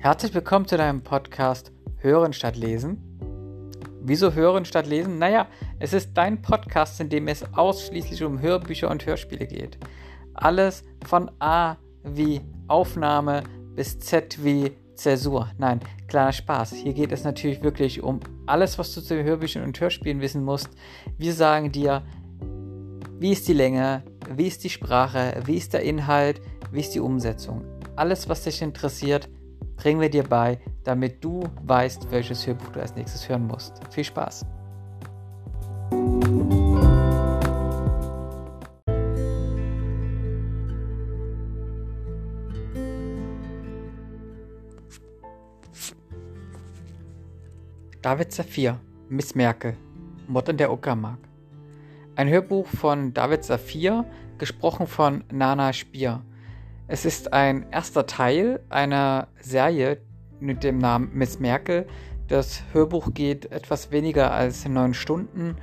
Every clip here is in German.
Herzlich willkommen zu deinem Podcast Hören statt Lesen. Wieso Hören statt Lesen? Naja, es ist dein Podcast, in dem es ausschließlich um Hörbücher und Hörspiele geht. Alles von A wie Aufnahme bis Z wie Zäsur. Nein, kleiner Spaß. Hier geht es natürlich wirklich um alles, was du zu Hörbüchern und Hörspielen wissen musst. Wir sagen dir, wie ist die Länge, wie ist die Sprache, wie ist der Inhalt, wie ist die Umsetzung. Alles, was dich interessiert, bringen wir dir bei, damit du weißt, welches Hörbuch du als nächstes hören musst. Viel Spaß! David Saphir, Miss Merkel, Mord in der Uckermark. Ein Hörbuch von David Saphir, gesprochen von Nana Spier. Es ist ein erster Teil einer Serie mit dem Namen Miss Merkel. Das Hörbuch geht etwas weniger als neun Stunden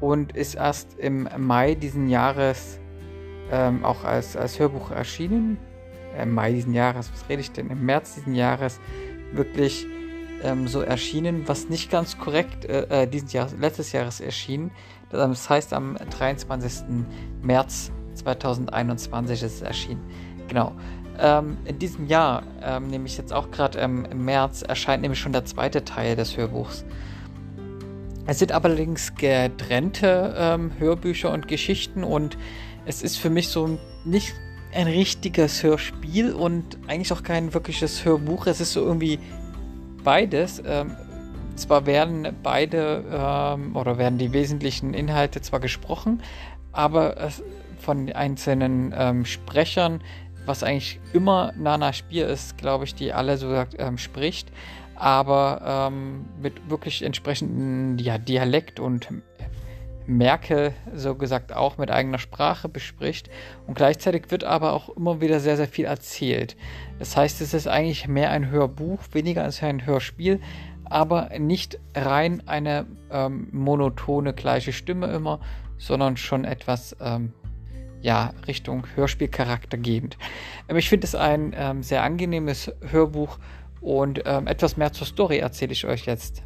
und ist erst im Mai diesen Jahres ähm, auch als, als Hörbuch erschienen. Äh, Im Mai diesen Jahres, was rede ich denn? Im März diesen Jahres wirklich ähm, so erschienen, was nicht ganz korrekt äh, äh diesen Jahr, letztes Jahres erschien. Das heißt, am 23. März 2021 ist es erschienen. Genau. Ähm, in diesem Jahr, ähm, nämlich jetzt auch gerade ähm, im März, erscheint nämlich schon der zweite Teil des Hörbuchs. Es sind allerdings getrennte ähm, Hörbücher und Geschichten und es ist für mich so nicht ein richtiges Hörspiel und eigentlich auch kein wirkliches Hörbuch. Es ist so irgendwie beides. Ähm, zwar werden beide ähm, oder werden die wesentlichen Inhalte zwar gesprochen, aber von einzelnen Sprechern was eigentlich immer Nana Spier ist, glaube ich, die alle so ähm, spricht, aber ähm, mit wirklich entsprechenden ja, Dialekt und Merkel so gesagt auch mit eigener Sprache bespricht und gleichzeitig wird aber auch immer wieder sehr, sehr viel erzählt. Das heißt, es ist eigentlich mehr ein Hörbuch, weniger als ein Hörspiel, aber nicht rein eine ähm, monotone gleiche Stimme immer, sondern schon etwas ähm, ja, Richtung Hörspielcharakter gehend. Ähm, ich finde es ein ähm, sehr angenehmes Hörbuch und ähm, etwas mehr zur Story erzähle ich euch jetzt.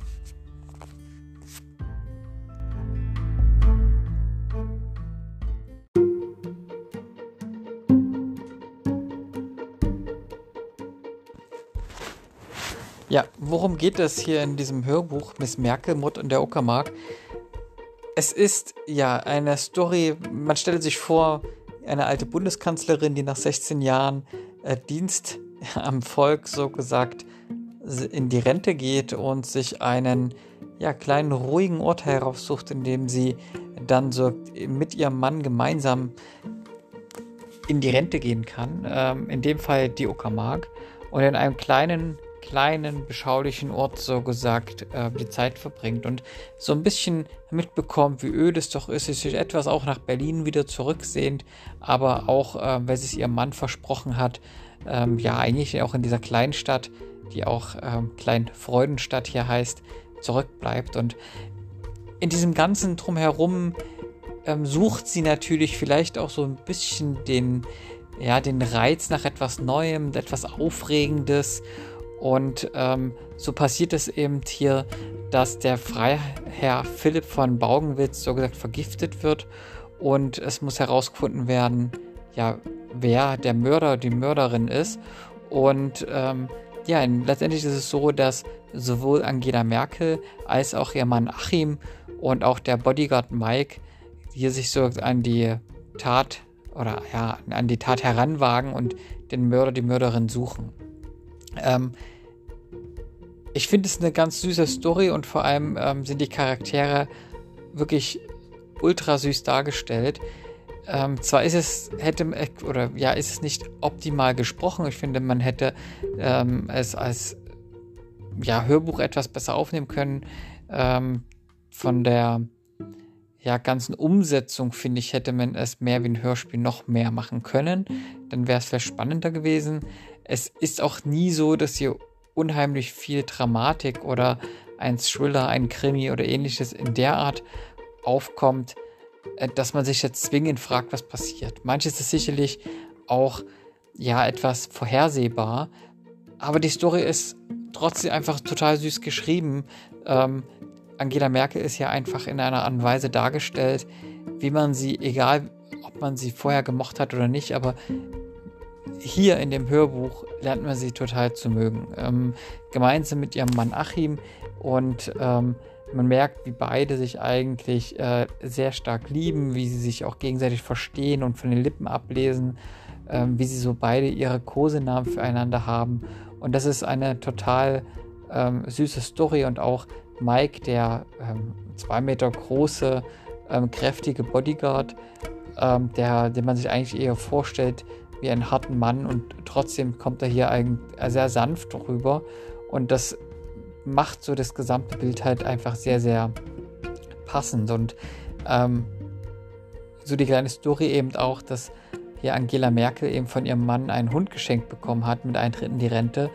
Ja, worum geht es hier in diesem Hörbuch Miss Merkel, Mutt und der Uckermark? Es ist ja eine Story, man stellt sich vor, eine alte Bundeskanzlerin, die nach 16 Jahren äh, Dienst am Volk so gesagt in die Rente geht und sich einen ja, kleinen ruhigen Ort heraussucht, in dem sie dann so mit ihrem Mann gemeinsam in die Rente gehen kann. Ähm, in dem Fall die Uckermark. Und in einem kleinen kleinen, beschaulichen Ort so gesagt äh, die Zeit verbringt und so ein bisschen mitbekommt, wie öd es doch ist, sich etwas auch nach Berlin wieder zurücksehnt, aber auch, äh, weil sie es ihrem Mann versprochen hat, ähm, ja, eigentlich auch in dieser Kleinstadt, die auch ähm, Klein Freudenstadt hier heißt, zurückbleibt. Und in diesem ganzen Drumherum ähm, sucht sie natürlich vielleicht auch so ein bisschen den, ja, den Reiz nach etwas Neuem, etwas Aufregendes und ähm, so passiert es eben hier, dass der Freiherr Philipp von Baugenwitz so gesagt vergiftet wird und es muss herausgefunden werden, ja, wer der Mörder, die Mörderin ist. Und ähm, ja, letztendlich ist es so, dass sowohl Angela Merkel als auch ihr Mann Achim und auch der Bodyguard Mike hier sich so an die Tat oder ja, an die Tat heranwagen und den Mörder, die Mörderin suchen. Ähm, ich finde es eine ganz süße Story und vor allem ähm, sind die Charaktere wirklich ultra süß dargestellt. Ähm, zwar ist es, hätte, oder ja, ist es nicht optimal gesprochen. Ich finde, man hätte ähm, es als ja, Hörbuch etwas besser aufnehmen können. Ähm, von der ja, ganzen Umsetzung, finde ich, hätte man es mehr wie ein Hörspiel noch mehr machen können. Dann wäre es vielleicht spannender gewesen. Es ist auch nie so, dass hier unheimlich viel Dramatik oder ein Thriller, ein Krimi oder ähnliches in der Art aufkommt, äh, dass man sich jetzt zwingend fragt, was passiert. Manches ist sicherlich auch ja etwas vorhersehbar, aber die Story ist trotzdem einfach total süß geschrieben. Ähm, Angela Merkel ist ja einfach in einer Art und Weise dargestellt, wie man sie, egal ob man sie vorher gemocht hat oder nicht, aber hier in dem Hörbuch lernt man sie total zu mögen. Ähm, gemeinsam mit ihrem Mann Achim und ähm, man merkt, wie beide sich eigentlich äh, sehr stark lieben, wie sie sich auch gegenseitig verstehen und von den Lippen ablesen, ähm, wie sie so beide ihre Kosenamen füreinander haben. Und das ist eine total ähm, süße Story und auch Mike, der ähm, zwei Meter große, ähm, kräftige Bodyguard, der, den man sich eigentlich eher vorstellt wie einen harten Mann und trotzdem kommt er hier ein, sehr sanft rüber. Und das macht so das gesamte Bild halt einfach sehr, sehr passend. Und ähm, so die kleine Story eben auch, dass hier Angela Merkel eben von ihrem Mann einen Hund geschenkt bekommen hat mit Eintritt in die Rente.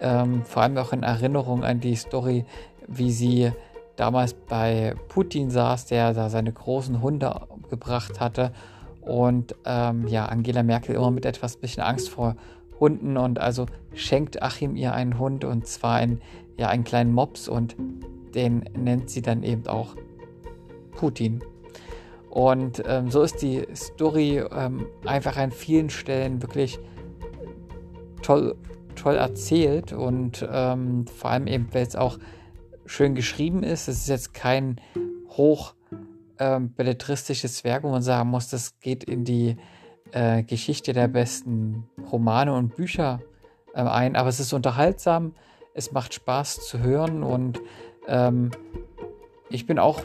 Ähm, vor allem auch in Erinnerung an die Story, wie sie damals bei Putin saß, der da seine großen Hunde gebracht hatte und ähm, ja, Angela Merkel immer mit etwas bisschen Angst vor Hunden und also schenkt Achim ihr einen Hund und zwar ein, ja, einen kleinen Mops und den nennt sie dann eben auch Putin. Und ähm, so ist die Story ähm, einfach an vielen Stellen wirklich toll, toll erzählt und ähm, vor allem eben, weil es auch schön geschrieben ist. Es ist jetzt kein hoch ähm, belletristisches Werk, wo man sagen muss, das geht in die äh, Geschichte der besten Romane und Bücher äh, ein, aber es ist unterhaltsam, es macht Spaß zu hören und ähm, ich bin auch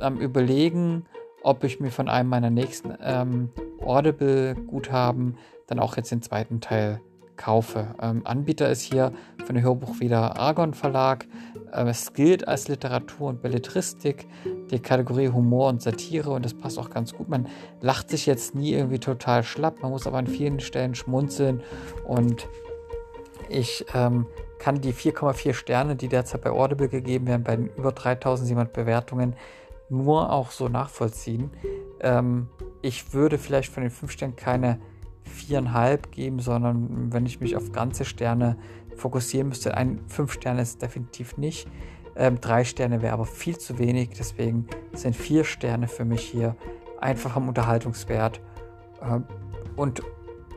am Überlegen, ob ich mir von einem meiner nächsten ähm, Audible-Guthaben dann auch jetzt den zweiten Teil kaufe. Ähm, Anbieter ist hier von dem Hörbuch wieder Argon Verlag. Ähm, es gilt als Literatur und Belletristik, die Kategorie Humor und Satire und das passt auch ganz gut. Man lacht sich jetzt nie irgendwie total schlapp, man muss aber an vielen Stellen schmunzeln und ich ähm, kann die 4,4 Sterne, die derzeit bei Audible gegeben werden, bei den über 3700 Bewertungen, nur auch so nachvollziehen. Ähm, ich würde vielleicht von den 5 Sternen keine 4,5 geben, sondern wenn ich mich auf ganze Sterne fokussieren müsste. Ein 5 Sterne ist definitiv nicht. Ähm, drei Sterne wäre aber viel zu wenig, deswegen sind vier Sterne für mich hier einfach am Unterhaltungswert ähm, und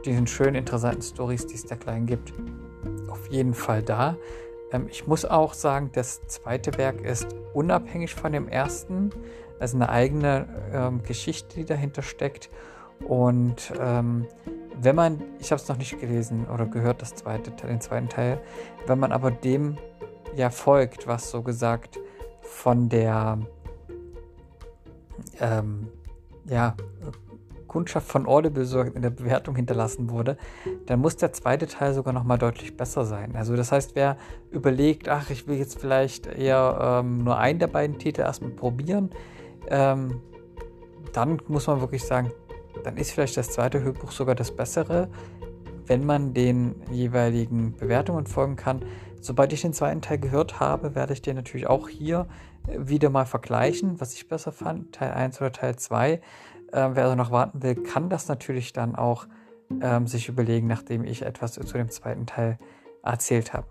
diesen schönen, interessanten Stories, die es da klein gibt, auf jeden Fall da. Ähm, ich muss auch sagen, das zweite Werk ist unabhängig von dem ersten. Ist eine eigene ähm, Geschichte, die dahinter steckt. Und ähm, wenn man, ich habe es noch nicht gelesen oder gehört, das zweite, den zweiten Teil, wenn man aber dem ja folgt, was so gesagt von der ähm, ja, Kundschaft von Audible so in der Bewertung hinterlassen wurde, dann muss der zweite Teil sogar noch mal deutlich besser sein. Also das heißt, wer überlegt, ach, ich will jetzt vielleicht eher ähm, nur einen der beiden Titel erstmal probieren, ähm, dann muss man wirklich sagen, dann ist vielleicht das zweite Hörbuch sogar das bessere, wenn man den jeweiligen Bewertungen folgen kann. Sobald ich den zweiten Teil gehört habe, werde ich den natürlich auch hier äh, wieder mal vergleichen, was ich besser fand, Teil 1 oder Teil 2. Ähm, wer also noch warten will, kann das natürlich dann auch ähm, sich überlegen, nachdem ich etwas zu dem zweiten Teil erzählt habe.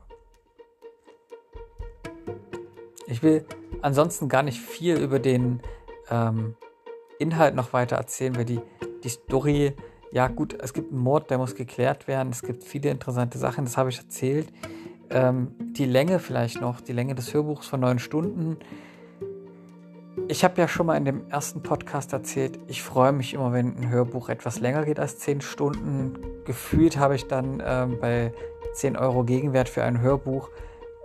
Ich will ansonsten gar nicht viel über den ähm, Inhalt noch weiter erzählen, weil die die Story, ja gut, es gibt einen Mord, der muss geklärt werden. Es gibt viele interessante Sachen, das habe ich erzählt. Ähm, die Länge vielleicht noch, die Länge des Hörbuchs von neun Stunden. Ich habe ja schon mal in dem ersten Podcast erzählt, ich freue mich immer, wenn ein Hörbuch etwas länger geht als zehn Stunden. Gefühlt habe ich dann ähm, bei 10 Euro Gegenwert für ein Hörbuch,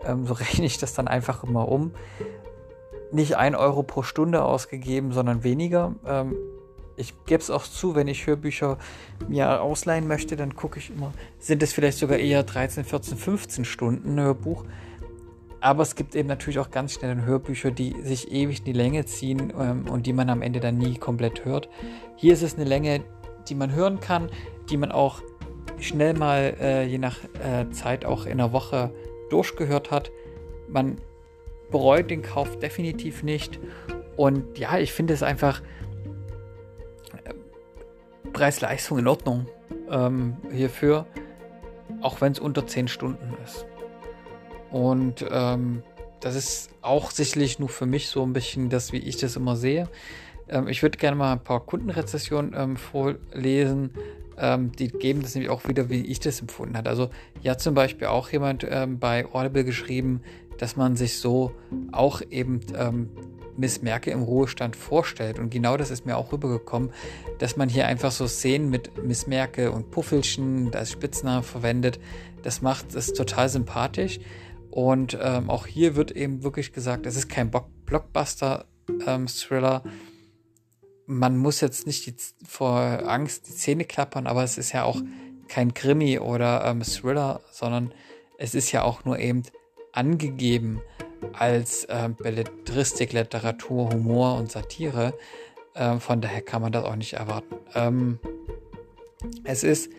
ähm, so rechne ich das dann einfach immer um. Nicht ein Euro pro Stunde ausgegeben, sondern weniger. Ähm, ich gebe es auch zu, wenn ich Hörbücher mir ausleihen möchte, dann gucke ich immer, sind es vielleicht sogar eher 13, 14, 15 Stunden Hörbuch. Aber es gibt eben natürlich auch ganz schnell Hörbücher, die sich ewig in die Länge ziehen ähm, und die man am Ende dann nie komplett hört. Hier ist es eine Länge, die man hören kann, die man auch schnell mal äh, je nach äh, Zeit auch in einer Woche durchgehört hat. Man bereut den Kauf definitiv nicht. Und ja, ich finde es einfach Preis-Leistung in Ordnung ähm, hierfür. auch wenn es unter 10 Stunden ist. Und ähm, das ist auch sicherlich nur für mich so ein bisschen das, wie ich das immer sehe. Ähm, ich würde gerne mal ein paar Kundenrezessionen ähm, vorlesen. Ähm, die geben das nämlich auch wieder, wie ich das empfunden habe. Also hat zum Beispiel auch jemand ähm, bei Audible geschrieben, dass man sich so auch eben ähm, Miss Merkel im Ruhestand vorstellt. Und genau das ist mir auch rübergekommen, dass man hier einfach so Szenen mit Miss Merkel und Puffelchen als Spitznamen verwendet. Das macht es total sympathisch. Und ähm, auch hier wird eben wirklich gesagt, es ist kein Blockbuster-Thriller. Ähm, man muss jetzt nicht die, vor Angst die Zähne klappern, aber es ist ja auch kein Krimi oder ähm, Thriller, sondern es ist ja auch nur eben angegeben als ähm, Belletristik, Literatur, Humor und Satire. Ähm, von daher kann man das auch nicht erwarten. Ähm, es ist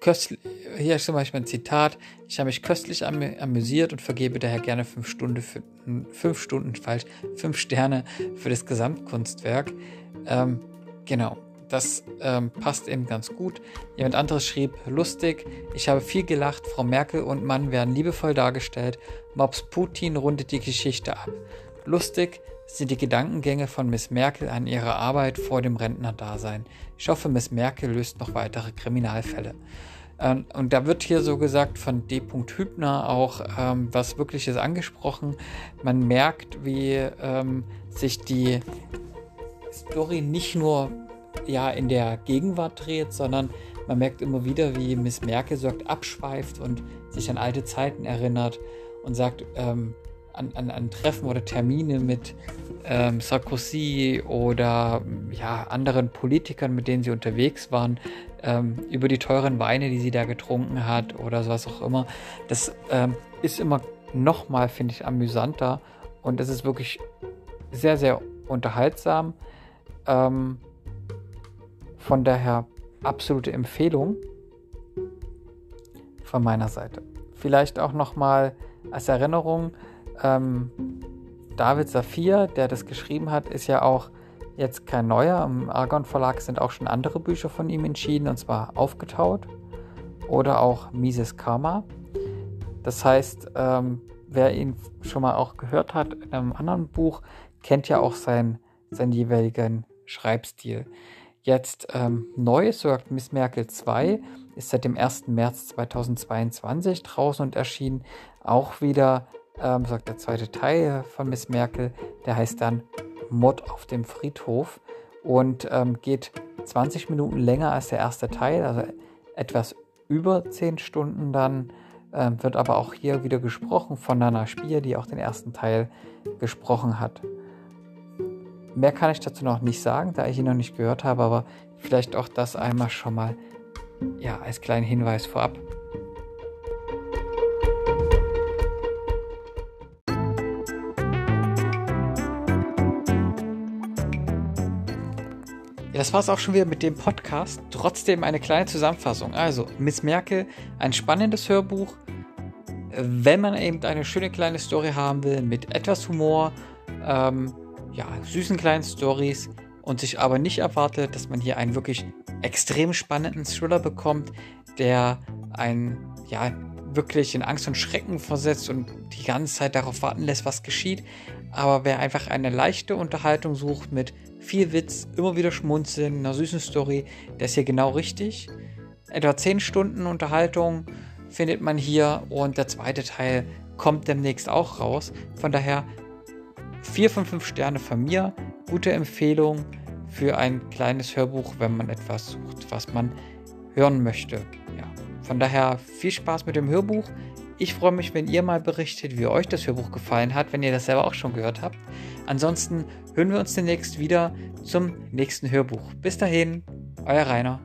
köstlich, hier zum Beispiel ein Zitat, ich habe mich köstlich am, amüsiert und vergebe daher gerne fünf Stunden, für, fünf Stunden, falsch, fünf Sterne für das Gesamtkunstwerk. Ähm, genau, das ähm, passt eben ganz gut. Jemand anderes schrieb, lustig, ich habe viel gelacht, Frau Merkel und Mann werden liebevoll dargestellt, Mops Putin rundet die Geschichte ab. Lustig sind die Gedankengänge von Miss Merkel an ihre Arbeit vor dem Rentnerdasein. Ich hoffe, Miss Merkel löst noch weitere Kriminalfälle. Ähm, und da wird hier so gesagt von D. Hübner auch ähm, was Wirkliches angesprochen. Man merkt, wie ähm, sich die Story nicht nur ja, in der Gegenwart dreht, sondern man merkt immer wieder, wie Miss Merkel sagt, abschweift und sich an alte Zeiten erinnert und sagt, ähm, an, an, an Treffen oder Termine mit ähm, Sarkozy oder ja, anderen Politikern, mit denen sie unterwegs waren, ähm, über die teuren Weine, die sie da getrunken hat oder was auch immer. Das ähm, ist immer nochmal, finde ich, amüsanter und es ist wirklich sehr, sehr unterhaltsam. Ähm, von daher absolute Empfehlung von meiner Seite. Vielleicht auch nochmal als Erinnerung, ähm, David Safir, der das geschrieben hat, ist ja auch jetzt kein neuer. Im Argon Verlag sind auch schon andere Bücher von ihm entschieden, und zwar Aufgetaut oder auch Mises Karma. Das heißt, ähm, wer ihn schon mal auch gehört hat in einem anderen Buch, kennt ja auch sein, seinen jeweiligen Schreibstil. Jetzt ähm, neu, sagt Miss Merkel 2, ist seit dem 1. März 2022 draußen und erschien auch wieder ähm, sagt der zweite Teil von Miss Merkel, der heißt dann Mord auf dem Friedhof und ähm, geht 20 Minuten länger als der erste Teil, also etwas über 10 Stunden dann. Ähm, wird aber auch hier wieder gesprochen von Nana Spier, die auch den ersten Teil gesprochen hat. Mehr kann ich dazu noch nicht sagen, da ich ihn noch nicht gehört habe, aber vielleicht auch das einmal schon mal ja, als kleinen Hinweis vorab. Ja, das war es auch schon wieder mit dem Podcast. Trotzdem eine kleine Zusammenfassung. Also, Miss Merkel, ein spannendes Hörbuch. Wenn man eben eine schöne kleine Story haben will, mit etwas Humor, ähm, ja, süßen kleinen Stories und sich aber nicht erwartet, dass man hier einen wirklich extrem spannenden Thriller bekommt, der einen, ja, wirklich in Angst und Schrecken versetzt und die ganze Zeit darauf warten lässt, was geschieht. Aber wer einfach eine leichte Unterhaltung sucht mit viel Witz, immer wieder schmunzeln, einer süßen Story, der ist hier genau richtig. Etwa 10 Stunden Unterhaltung findet man hier und der zweite Teil kommt demnächst auch raus. Von daher 4 von 5 Sterne von mir. Gute Empfehlung für ein kleines Hörbuch, wenn man etwas sucht, was man hören möchte. Ja. Von daher viel Spaß mit dem Hörbuch. Ich freue mich, wenn ihr mal berichtet, wie euch das Hörbuch gefallen hat, wenn ihr das selber auch schon gehört habt. Ansonsten hören wir uns demnächst wieder zum nächsten Hörbuch. Bis dahin, euer Rainer.